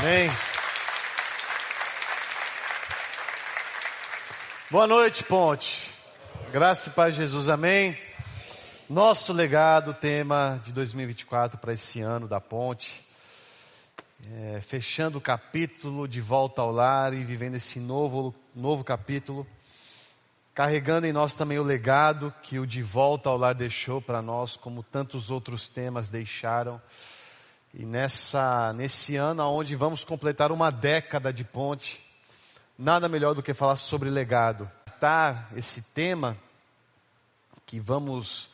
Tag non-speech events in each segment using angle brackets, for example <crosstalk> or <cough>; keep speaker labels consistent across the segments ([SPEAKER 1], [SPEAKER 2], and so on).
[SPEAKER 1] Amém. Boa noite, Ponte. Graça e paz Jesus, amém. Nosso legado, tema de 2024 para esse ano da Ponte. É, fechando o capítulo de volta ao lar e vivendo esse novo, novo capítulo. Carregando em nós também o legado que o de volta ao lar deixou para nós, como tantos outros temas deixaram. E nessa, nesse ano onde vamos completar uma década de ponte, nada melhor do que falar sobre legado. Tá, esse tema, que vamos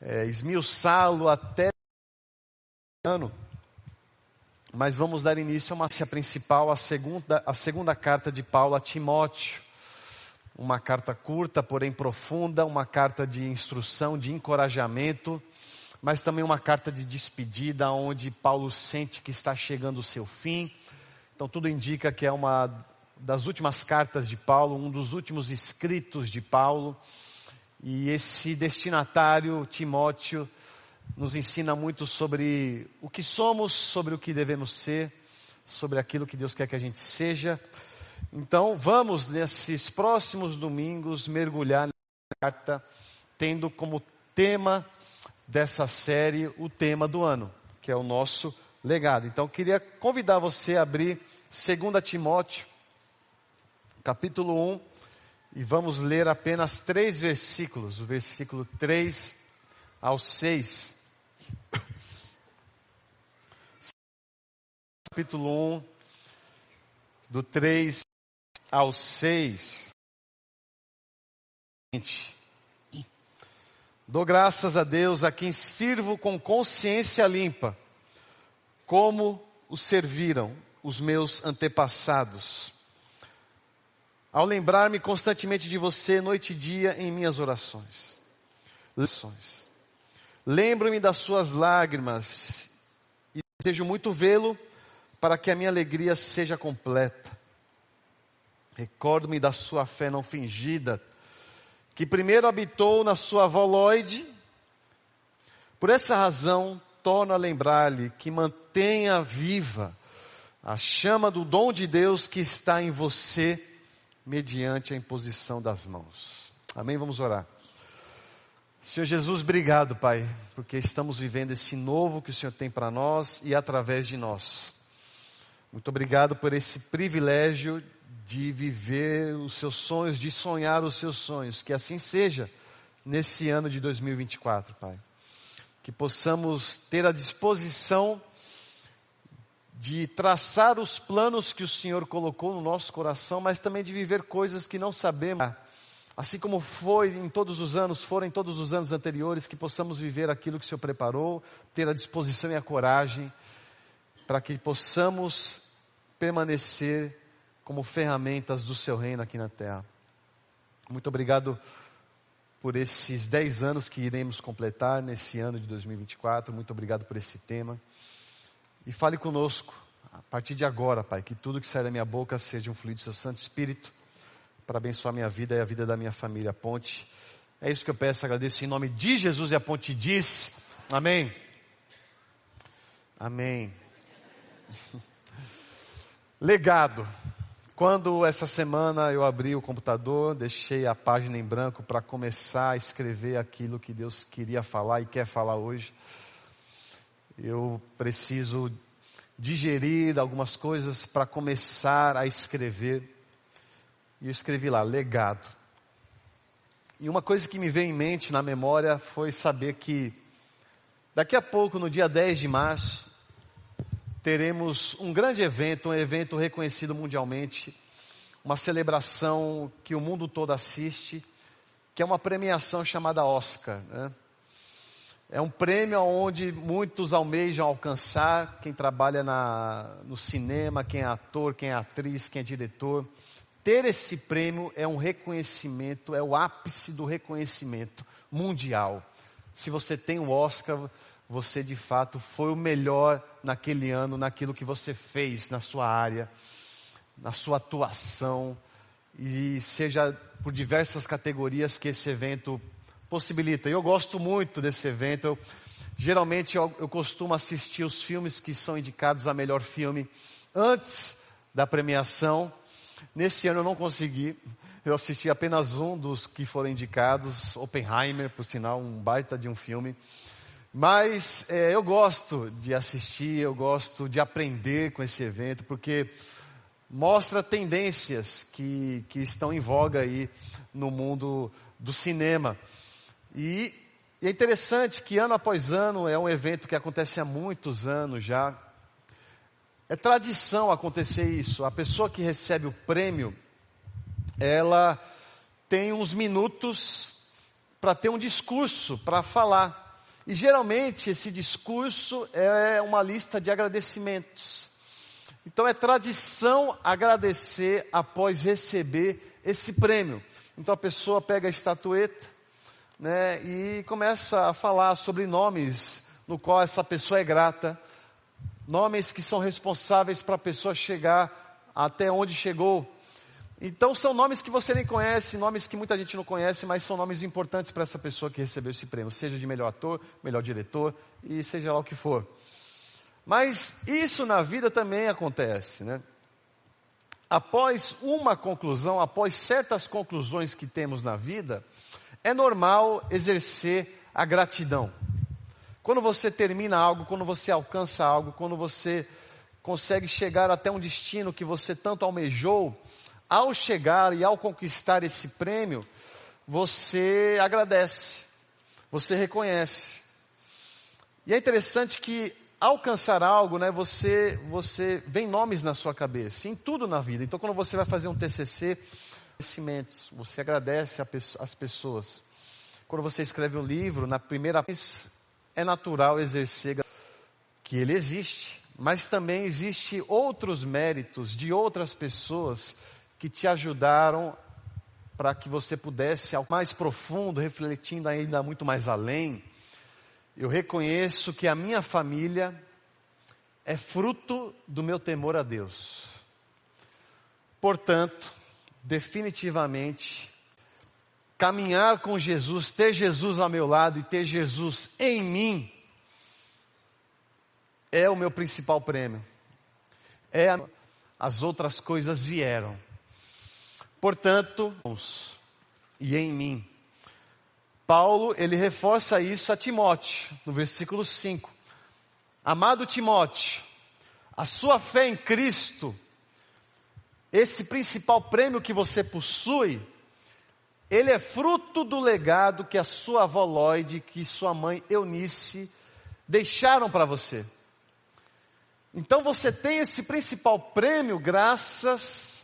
[SPEAKER 1] é, esmiuçá-lo até ano, mas vamos dar início a uma principal, a segunda, a segunda carta de Paulo a Timóteo. Uma carta curta, porém profunda, uma carta de instrução, de encorajamento, mas também uma carta de despedida, onde Paulo sente que está chegando o seu fim. Então tudo indica que é uma das últimas cartas de Paulo, um dos últimos escritos de Paulo. E esse destinatário, Timóteo, nos ensina muito sobre o que somos, sobre o que devemos ser, sobre aquilo que Deus quer que a gente seja. Então, vamos nesses próximos domingos mergulhar nessa carta, tendo como tema dessa série o tema do ano, que é o nosso legado. Então, queria convidar você a abrir 2 Timóteo, capítulo 1, e vamos ler apenas três versículos, o versículo 3 ao 6. Capítulo 1, do 3 ao 6. Dou graças a Deus a quem sirvo com consciência limpa, como o serviram os meus antepassados. Ao lembrar-me constantemente de você, noite e dia, em minhas orações. Lembro-me das suas lágrimas e desejo muito vê-lo para que a minha alegria seja completa. Recordo-me da sua fé não fingida, que primeiro habitou na sua Lloyd. Por essa razão, torno a lembrar-lhe que mantenha viva a chama do dom de Deus que está em você, mediante a imposição das mãos. Amém? Vamos orar. Senhor Jesus, obrigado, Pai, porque estamos vivendo esse novo que o Senhor tem para nós e através de nós. Muito obrigado por esse privilégio de viver os seus sonhos, de sonhar os seus sonhos. Que assim seja nesse ano de 2024, Pai. Que possamos ter a disposição de traçar os planos que o Senhor colocou no nosso coração, mas também de viver coisas que não sabemos. Assim como foi em todos os anos, foram em todos os anos anteriores, que possamos viver aquilo que o Senhor preparou, ter a disposição e a coragem, para que possamos permanecer como ferramentas do seu reino aqui na terra. Muito obrigado por esses 10 anos que iremos completar nesse ano de 2024. Muito obrigado por esse tema. E fale conosco, a partir de agora, Pai, que tudo que sai da minha boca seja um fluido do seu Santo Espírito para abençoar a minha vida e a vida da minha família. Ponte. É isso que eu peço, agradeço em nome de Jesus e a ponte diz. Amém. Amém. <laughs> Legado. Quando essa semana eu abri o computador, deixei a página em branco para começar a escrever aquilo que Deus queria falar e quer falar hoje, eu preciso digerir algumas coisas para começar a escrever. E eu escrevi lá, legado. E uma coisa que me veio em mente, na memória, foi saber que daqui a pouco, no dia 10 de março, teremos um grande evento, um evento reconhecido mundialmente, uma celebração que o mundo todo assiste, que é uma premiação chamada Oscar. Né? É um prêmio onde muitos almejam alcançar, quem trabalha na, no cinema, quem é ator, quem é atriz, quem é diretor. Ter esse prêmio é um reconhecimento, é o ápice do reconhecimento mundial. Se você tem o Oscar, você de fato foi o melhor naquele ano, naquilo que você fez na sua área, na sua atuação, e seja por diversas categorias que esse evento possibilita. Eu gosto muito desse evento, eu Geralmente eu, eu costumo assistir os filmes que são indicados a melhor filme antes da premiação. Nesse ano eu não consegui. Eu assisti apenas um dos que foram indicados, Oppenheimer, por sinal, um baita de um filme. Mas é, eu gosto de assistir, eu gosto de aprender com esse evento, porque mostra tendências que, que estão em voga aí no mundo do cinema. E é interessante que ano após ano é um evento que acontece há muitos anos já. É tradição acontecer isso. A pessoa que recebe o prêmio, ela tem uns minutos para ter um discurso, para falar. E geralmente esse discurso é uma lista de agradecimentos. Então é tradição agradecer após receber esse prêmio. Então a pessoa pega a estatueta, né, e começa a falar sobre nomes no qual essa pessoa é grata, nomes que são responsáveis para a pessoa chegar até onde chegou. Então são nomes que você nem conhece, nomes que muita gente não conhece, mas são nomes importantes para essa pessoa que recebeu esse prêmio, seja de melhor ator, melhor diretor e seja lá o que for. Mas isso na vida também acontece, né? Após uma conclusão, após certas conclusões que temos na vida, é normal exercer a gratidão. Quando você termina algo, quando você alcança algo, quando você consegue chegar até um destino que você tanto almejou, ao chegar e ao conquistar esse prêmio, você agradece, você reconhece. E é interessante que alcançar algo, né, você, você vem nomes na sua cabeça, em tudo na vida. Então, quando você vai fazer um TCC, você agradece as pessoas. Quando você escreve um livro, na primeira vez, é natural exercer que ele existe, mas também existe outros méritos de outras pessoas que te ajudaram para que você pudesse ao mais profundo, refletindo ainda muito mais além. Eu reconheço que a minha família é fruto do meu temor a Deus. Portanto, definitivamente caminhar com Jesus, ter Jesus ao meu lado e ter Jesus em mim é o meu principal prêmio. É a... as outras coisas vieram. Portanto, e em mim. Paulo, ele reforça isso a Timóteo, no versículo 5. Amado Timóteo, a sua fé em Cristo esse principal prêmio que você possui, ele é fruto do legado que a sua avó Lloyd, que sua mãe Eunice deixaram para você. Então você tem esse principal prêmio graças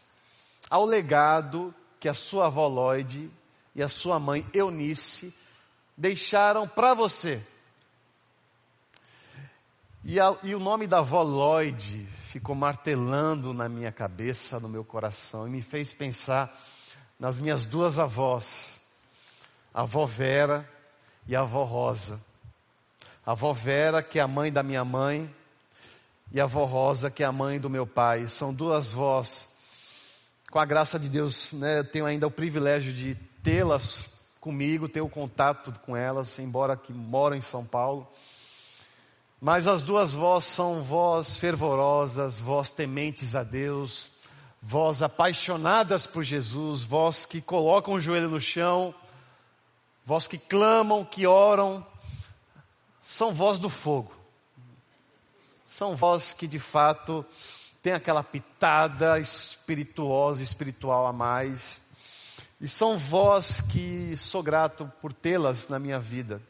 [SPEAKER 1] ao legado que a sua avó Lloyd e a sua mãe Eunice deixaram para você. E, a, e, o nome da avó Lloyd ficou martelando na minha cabeça, no meu coração, e me fez pensar nas minhas duas avós, a avó Vera e a avó Rosa. A avó Vera, que é a mãe da minha mãe, e a avó Rosa, que é a mãe do meu pai. São duas vós. Com a graça de Deus, né, eu tenho ainda o privilégio de tê-las comigo, ter o contato com elas, embora que moram em São Paulo. Mas as duas vós são vós fervorosas, vós tementes a Deus, vós apaixonadas por Jesus, vós que colocam o joelho no chão, vós que clamam, que oram, são vós do fogo. São vós que de fato têm aquela pitada espirituosa, espiritual a mais. E são vós que sou grato por tê-las na minha vida.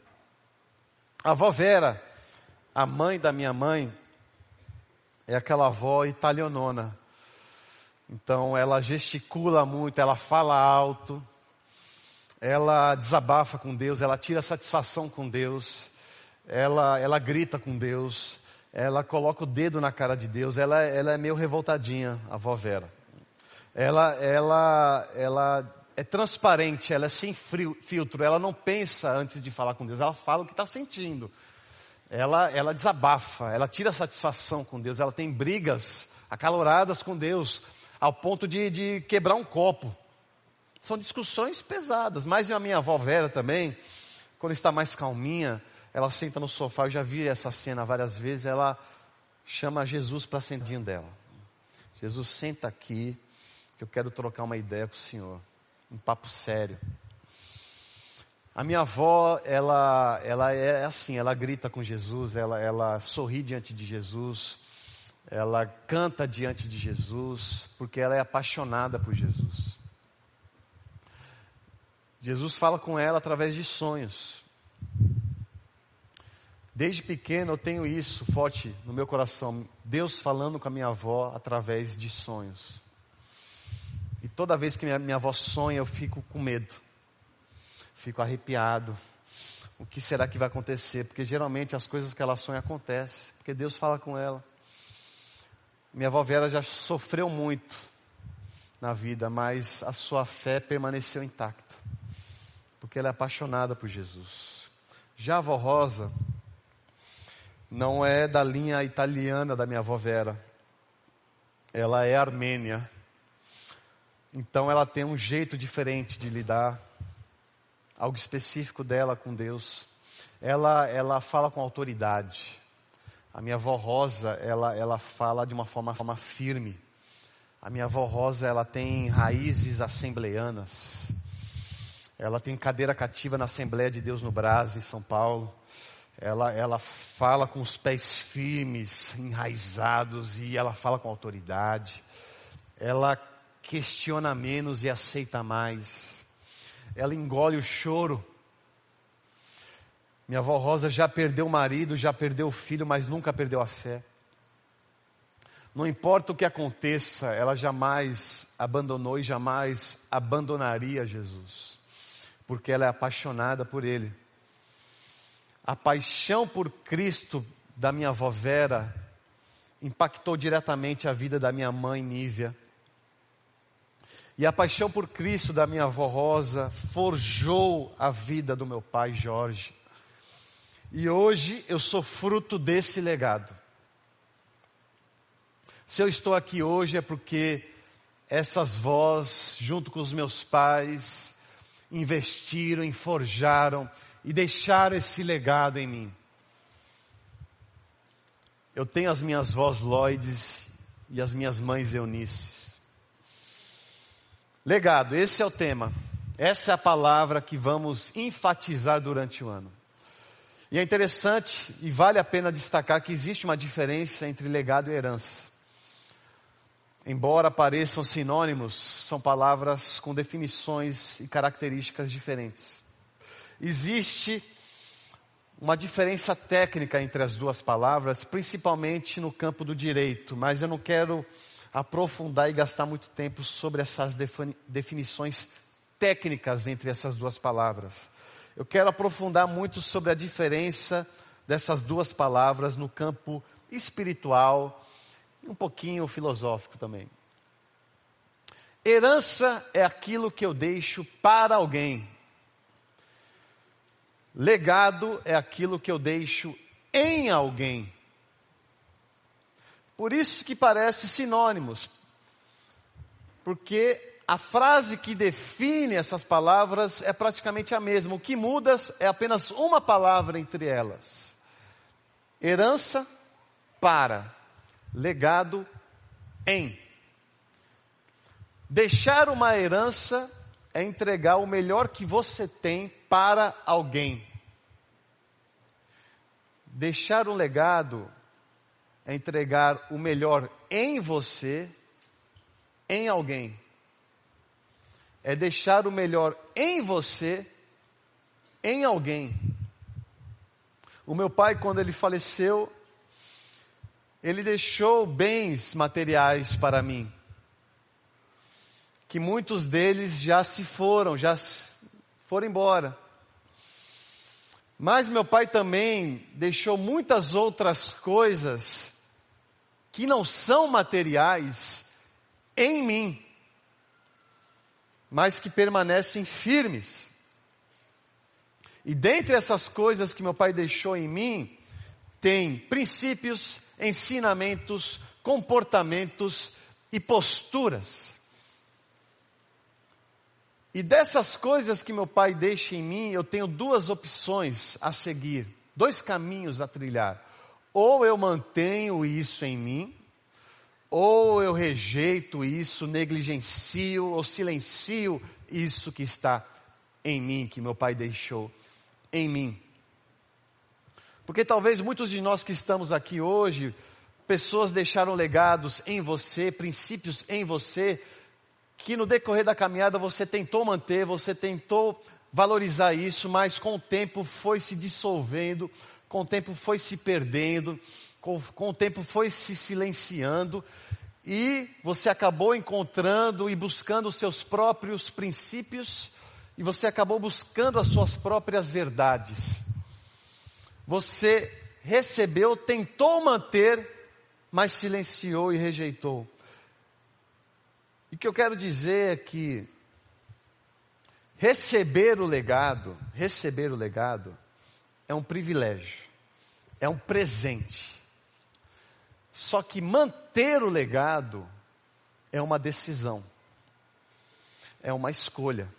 [SPEAKER 1] A avó Vera, a mãe da minha mãe é aquela avó italianona. Então ela gesticula muito, ela fala alto, ela desabafa com Deus, ela tira satisfação com Deus, ela, ela grita com Deus, ela coloca o dedo na cara de Deus, ela, ela é meio revoltadinha, a avó Vera. Ela, ela, ela é transparente, ela é sem filtro, ela não pensa antes de falar com Deus, ela fala o que está sentindo. Ela, ela desabafa, ela tira satisfação com Deus, ela tem brigas acaloradas com Deus, ao ponto de, de quebrar um copo. São discussões pesadas, mas a minha avó Vera também, quando está mais calminha, ela senta no sofá, eu já vi essa cena várias vezes, ela chama Jesus para sentar dela. Jesus, senta aqui, que eu quero trocar uma ideia com o Senhor. Um papo sério. A minha avó, ela, ela é assim, ela grita com Jesus, ela, ela sorri diante de Jesus, ela canta diante de Jesus, porque ela é apaixonada por Jesus. Jesus fala com ela através de sonhos. Desde pequeno eu tenho isso forte no meu coração. Deus falando com a minha avó através de sonhos. E toda vez que minha, minha avó sonha, eu fico com medo. Fico arrepiado. O que será que vai acontecer? Porque geralmente as coisas que ela sonha acontecem. Porque Deus fala com ela. Minha avó Vera já sofreu muito na vida, mas a sua fé permaneceu intacta. Porque ela é apaixonada por Jesus. Já a avó Rosa, não é da linha italiana da minha avó Vera. Ela é armênia. Então ela tem um jeito diferente de lidar, algo específico dela com Deus. Ela, ela fala com autoridade. A minha avó Rosa, ela, ela fala de uma forma, forma firme. A minha avó Rosa, ela tem raízes assembleianas. Ela tem cadeira cativa na Assembleia de Deus no Brás, em São Paulo ela, ela fala com os pés firmes, enraizados, e ela fala com autoridade. Ela questiona menos e aceita mais. Ela engole o choro. Minha avó Rosa já perdeu o marido, já perdeu o filho, mas nunca perdeu a fé. Não importa o que aconteça, ela jamais abandonou e jamais abandonaria Jesus, porque ela é apaixonada por Ele a paixão por Cristo da minha avó Vera impactou diretamente a vida da minha mãe Nívia. E a paixão por Cristo da minha avó Rosa forjou a vida do meu pai Jorge. E hoje eu sou fruto desse legado. Se eu estou aqui hoje é porque essas vós, junto com os meus pais, investiram e forjaram e deixar esse legado em mim. Eu tenho as minhas vós Lloyds e as minhas mães Eunices. Legado, esse é o tema. Essa é a palavra que vamos enfatizar durante o ano. E é interessante e vale a pena destacar que existe uma diferença entre legado e herança. Embora pareçam sinônimos, são palavras com definições e características diferentes. Existe uma diferença técnica entre as duas palavras, principalmente no campo do direito, mas eu não quero aprofundar e gastar muito tempo sobre essas definições técnicas entre essas duas palavras. Eu quero aprofundar muito sobre a diferença dessas duas palavras no campo espiritual e um pouquinho filosófico também. Herança é aquilo que eu deixo para alguém. Legado é aquilo que eu deixo em alguém. Por isso que parece sinônimos. Porque a frase que define essas palavras é praticamente a mesma. O que muda é apenas uma palavra entre elas. Herança para, legado em. Deixar uma herança é entregar o melhor que você tem para alguém. Deixar um legado é entregar o melhor em você, em alguém. É deixar o melhor em você, em alguém. O meu pai, quando ele faleceu, ele deixou bens materiais para mim. Que muitos deles já se foram, já foram embora. Mas meu pai também deixou muitas outras coisas que não são materiais em mim, mas que permanecem firmes. E dentre essas coisas que meu pai deixou em mim, tem princípios, ensinamentos, comportamentos e posturas. E dessas coisas que meu pai deixa em mim, eu tenho duas opções a seguir. dois caminhos a trilhar. Ou eu mantenho isso em mim, ou eu rejeito isso, negligencio ou silencio isso que está em mim, que meu pai deixou em mim. Porque talvez muitos de nós que estamos aqui hoje, pessoas deixaram legados em você, princípios em você, que no decorrer da caminhada você tentou manter, você tentou valorizar isso, mas com o tempo foi se dissolvendo, com o tempo foi se perdendo, com, com o tempo foi se silenciando e você acabou encontrando e buscando os seus próprios princípios e você acabou buscando as suas próprias verdades. Você recebeu, tentou manter, mas silenciou e rejeitou. E o que eu quero dizer é que receber o legado, receber o legado é um privilégio, é um presente. Só que manter o legado é uma decisão, é uma escolha.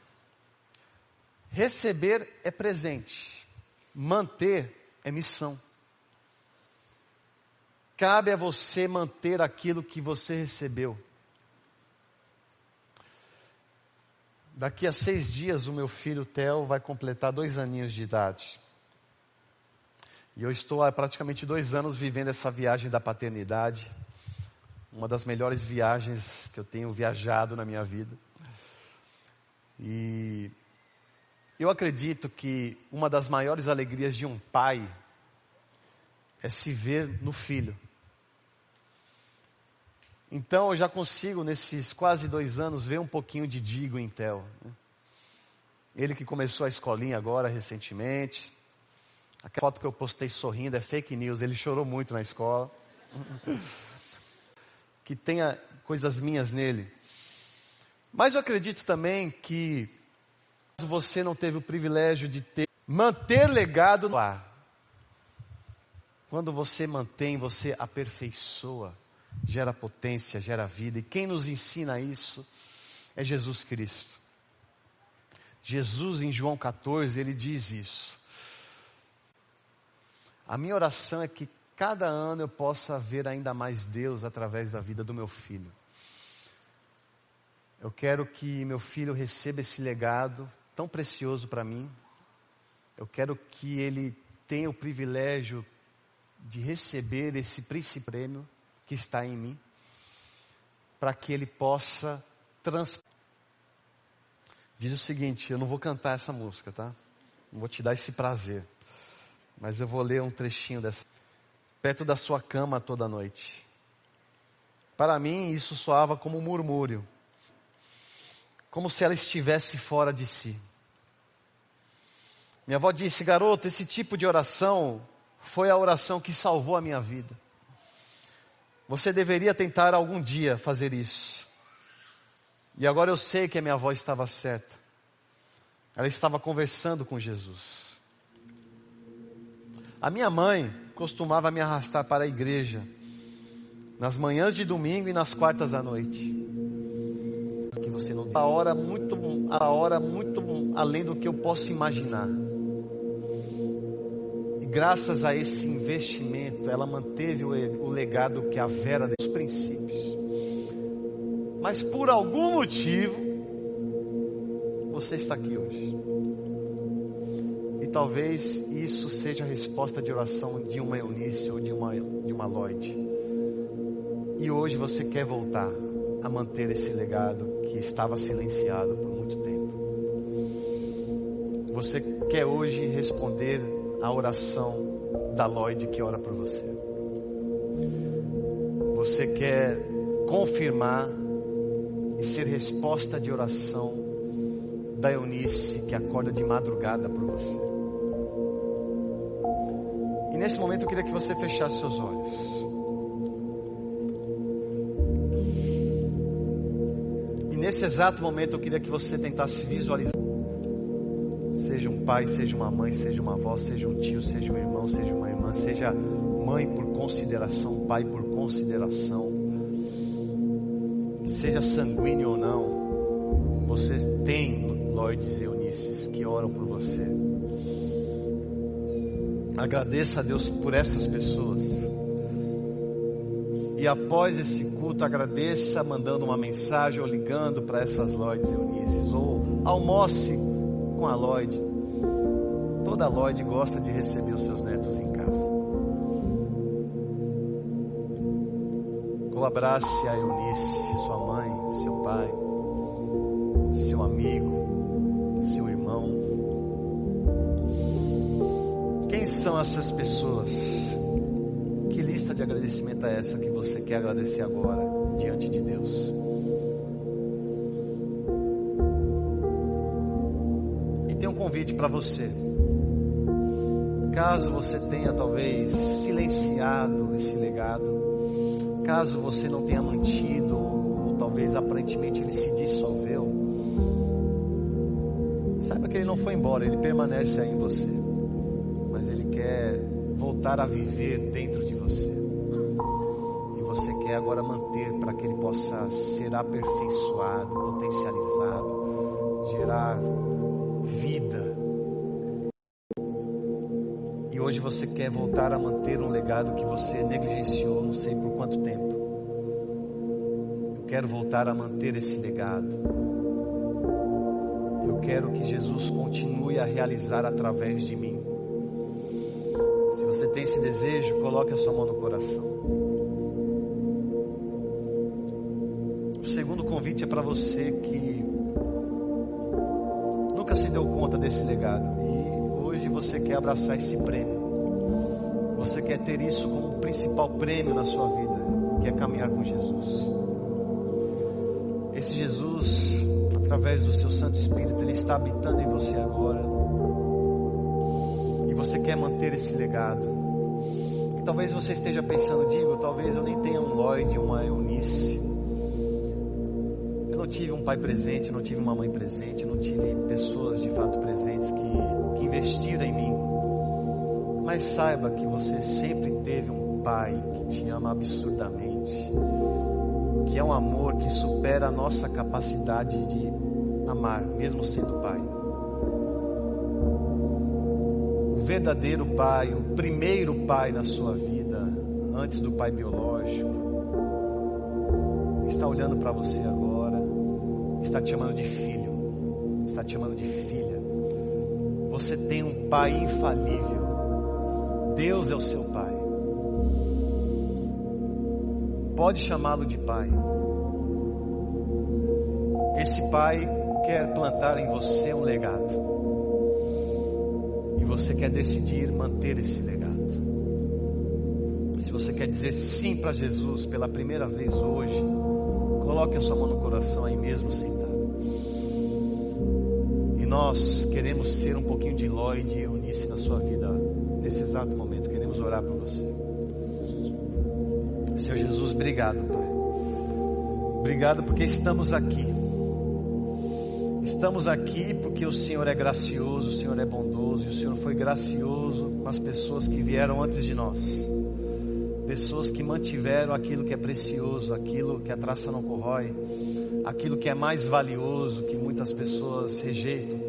[SPEAKER 1] Receber é presente, manter é missão. Cabe a você manter aquilo que você recebeu. Daqui a seis dias, o meu filho Theo vai completar dois aninhos de idade. E eu estou há praticamente dois anos vivendo essa viagem da paternidade. Uma das melhores viagens que eu tenho viajado na minha vida. E eu acredito que uma das maiores alegrias de um pai é se ver no filho. Então eu já consigo, nesses quase dois anos, ver um pouquinho de Digo em. Né? Ele que começou a escolinha agora recentemente. Aquela foto que eu postei sorrindo é fake news, ele chorou muito na escola. <laughs> que tenha coisas minhas nele. Mas eu acredito também que você não teve o privilégio de ter, manter legado no ar. Quando você mantém, você aperfeiçoa, gera potência, gera vida. E quem nos ensina isso é Jesus Cristo. Jesus em João 14, ele diz isso. A minha oração é que cada ano eu possa ver ainda mais Deus através da vida do meu filho. Eu quero que meu filho receba esse legado tão precioso para mim. Eu quero que ele tenha o privilégio de receber esse príncipe prêmio que está em mim, para que ele possa trans. Diz o seguinte: eu não vou cantar essa música, tá? Não vou te dar esse prazer. Mas eu vou ler um trechinho dessa. Perto da sua cama toda noite. Para mim, isso soava como um murmúrio. Como se ela estivesse fora de si. Minha avó disse: Garoto, esse tipo de oração foi a oração que salvou a minha vida. Você deveria tentar algum dia fazer isso. E agora eu sei que a minha avó estava certa. Ela estava conversando com Jesus. A minha mãe costumava me arrastar para a igreja nas manhãs de domingo e nas quartas à noite. Que você não a hora muito a hora muito além do que eu posso imaginar. E graças a esse investimento, ela manteve o, legado que a Vera dos princípios. Mas por algum motivo você está aqui hoje talvez isso seja a resposta de oração de uma Eunice ou de uma, de uma Lloyd. E hoje você quer voltar a manter esse legado que estava silenciado por muito tempo. Você quer hoje responder a oração da Lloyd que ora por você. Você quer confirmar e ser resposta de oração da Eunice que acorda de madrugada por você. E nesse momento eu queria que você fechasse seus olhos. E nesse exato momento eu queria que você tentasse visualizar. Seja um pai, seja uma mãe, seja uma avó, seja um tio, seja um irmão, seja uma irmã, seja mãe por consideração, pai por consideração, seja sanguíneo ou não, você tem Lordes e Eunices que oram por você. Agradeça a Deus por essas pessoas. E após esse culto, agradeça mandando uma mensagem ou ligando para essas Lloyds e Eunices. Ou almoce com a Lloyd. Toda Lloyd gosta de receber os seus netos em casa. Ou abrace a Eunice, sua mãe, seu pai, seu amigo, seu irmão. Quem são essas pessoas? Que lista de agradecimento é essa que você quer agradecer agora diante de Deus? Convite para você. Caso você tenha talvez silenciado esse legado, caso você não tenha mantido, ou talvez aparentemente ele se dissolveu, saiba que ele não foi embora, ele permanece aí em você, mas ele quer voltar a viver dentro de você. E você quer agora manter para que ele possa ser aperfeiçoado, potencializado, gerar hoje você quer voltar a manter um legado que você negligenciou, não sei por quanto tempo. Eu quero voltar a manter esse legado. Eu quero que Jesus continue a realizar através de mim. Se você tem esse desejo, coloque a sua mão no coração. O segundo convite é para você que nunca se deu conta desse legado e hoje você quer abraçar esse prêmio. Você quer ter isso como principal prêmio na sua vida, que é caminhar com Jesus. Esse Jesus, através do seu Santo Espírito, ele está habitando em você agora. E você quer manter esse legado. E talvez você esteja pensando, digo, talvez eu nem tenha um Lloyd, uma Eunice. Eu não tive um pai presente, não tive uma mãe presente, não tive pessoas de fato presentes que, que investiram em mim. Mas saiba que você sempre teve um pai que te ama absurdamente, que é um amor que supera a nossa capacidade de amar, mesmo sendo pai. O verdadeiro pai, o primeiro pai na sua vida, antes do pai biológico, está olhando para você agora, está te chamando de filho, está te chamando de filha. Você tem um pai infalível. Deus é o seu pai. Pode chamá-lo de pai. Esse pai quer plantar em você um legado. E você quer decidir manter esse legado. Se você quer dizer sim para Jesus pela primeira vez hoje, coloque a sua mão no coração aí mesmo sentado. E nós queremos ser um pouquinho de Lloyd e Eunice na sua vida nesse exato momento. Queremos orar por você. Senhor Jesus, obrigado, Pai. Obrigado porque estamos aqui. Estamos aqui porque o Senhor é gracioso, o Senhor é bondoso e o Senhor foi gracioso com as pessoas que vieram antes de nós. Pessoas que mantiveram aquilo que é precioso, aquilo que a traça não corrói, aquilo que é mais valioso que muitas pessoas rejeitam.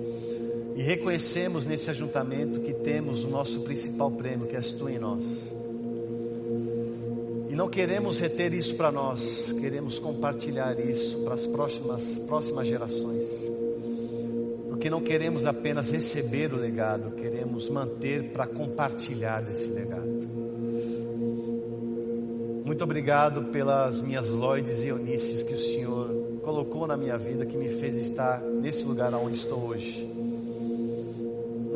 [SPEAKER 1] E reconhecemos nesse ajuntamento que temos o nosso principal prêmio, que és tu em nós. E não queremos reter isso para nós, queremos compartilhar isso para as próximas, próximas gerações. Porque não queremos apenas receber o legado, queremos manter para compartilhar desse legado. Muito obrigado pelas minhas Lloyds e Eunices que o Senhor colocou na minha vida, que me fez estar nesse lugar onde estou hoje.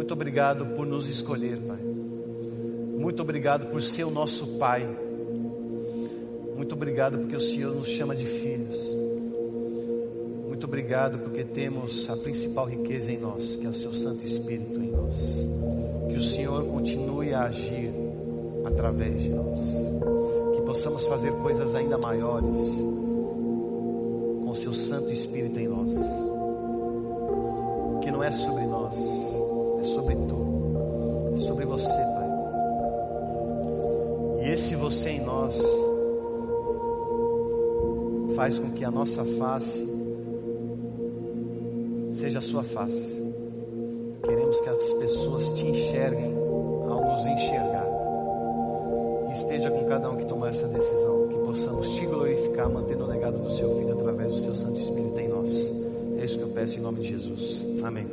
[SPEAKER 1] Muito obrigado por nos escolher, Pai. Muito obrigado por ser o nosso Pai. Muito obrigado porque o Senhor nos chama de filhos. Muito obrigado porque temos a principal riqueza em nós, que é o Seu Santo Espírito em nós. Que o Senhor continue a agir através de nós. Que possamos fazer coisas ainda maiores com o Seu Santo Espírito em nós. Que não é sobre nós, é sobre Tu, é sobre você, Pai. E esse você em nós faz com que a nossa face seja a sua face. Queremos que as pessoas te enxerguem ao nos enxergar. E esteja com cada um que tomar essa decisão, que possamos te glorificar, mantendo o legado do seu Filho através do seu Santo Espírito em nós. É isso que eu peço em nome de Jesus. Amém.